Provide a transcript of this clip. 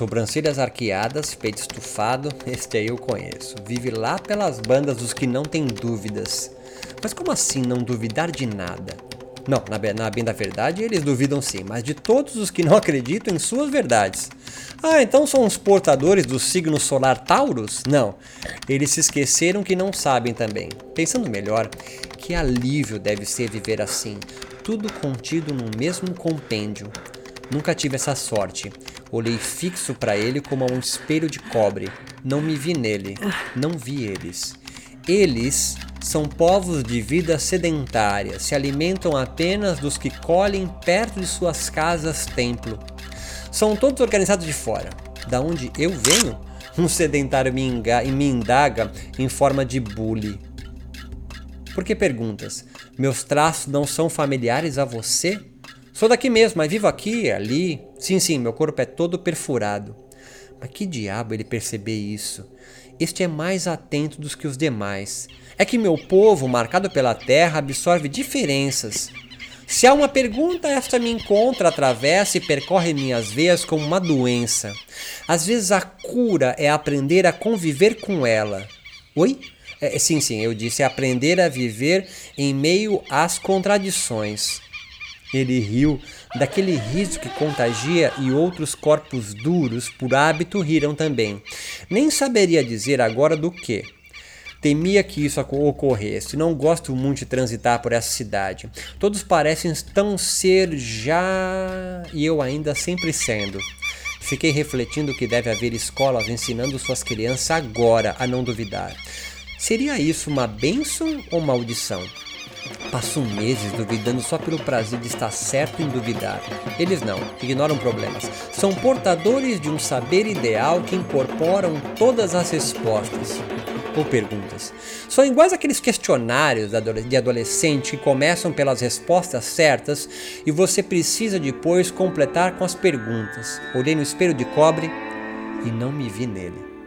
Sobrancelhas arqueadas, peito estufado, este aí eu conheço. Vive lá pelas bandas dos que não têm dúvidas. Mas como assim não duvidar de nada? Não, na, na bem da verdade eles duvidam sim, mas de todos os que não acreditam em suas verdades. Ah, então são os portadores do signo solar Taurus? Não, eles se esqueceram que não sabem também. Pensando melhor, que alívio deve ser viver assim, tudo contido num mesmo compêndio. Nunca tive essa sorte. Olhei fixo para ele como a um espelho de cobre. Não me vi nele, não vi eles. Eles são povos de vida sedentária, se alimentam apenas dos que colhem perto de suas casas templo. São todos organizados de fora. Da onde eu venho, um sedentário me, me indaga em forma de bully. Por que perguntas? Meus traços não são familiares a você? Sou daqui mesmo, mas vivo aqui, ali. Sim, sim, meu corpo é todo perfurado. Mas que diabo ele perceber isso? Este é mais atento dos que os demais. É que meu povo, marcado pela terra, absorve diferenças. Se há uma pergunta, esta me encontra, atravessa e percorre minhas veias como uma doença. Às vezes a cura é aprender a conviver com ela. Oi? É, sim, sim, eu disse aprender a viver em meio às contradições. Ele riu daquele riso que contagia e outros corpos duros, por hábito, riram também. Nem saberia dizer agora do que. Temia que isso ocorresse. Não gosto muito de transitar por essa cidade. Todos parecem tão ser já e eu ainda sempre sendo. Fiquei refletindo que deve haver escolas ensinando suas crianças agora a não duvidar. Seria isso uma bênção ou maldição? Passo meses duvidando só pelo prazer de estar certo em duvidar. Eles não, ignoram problemas. São portadores de um saber ideal que incorporam todas as respostas ou perguntas. São iguais aqueles questionários de adolescente que começam pelas respostas certas e você precisa depois completar com as perguntas. Olhei no espelho de cobre e não me vi nele.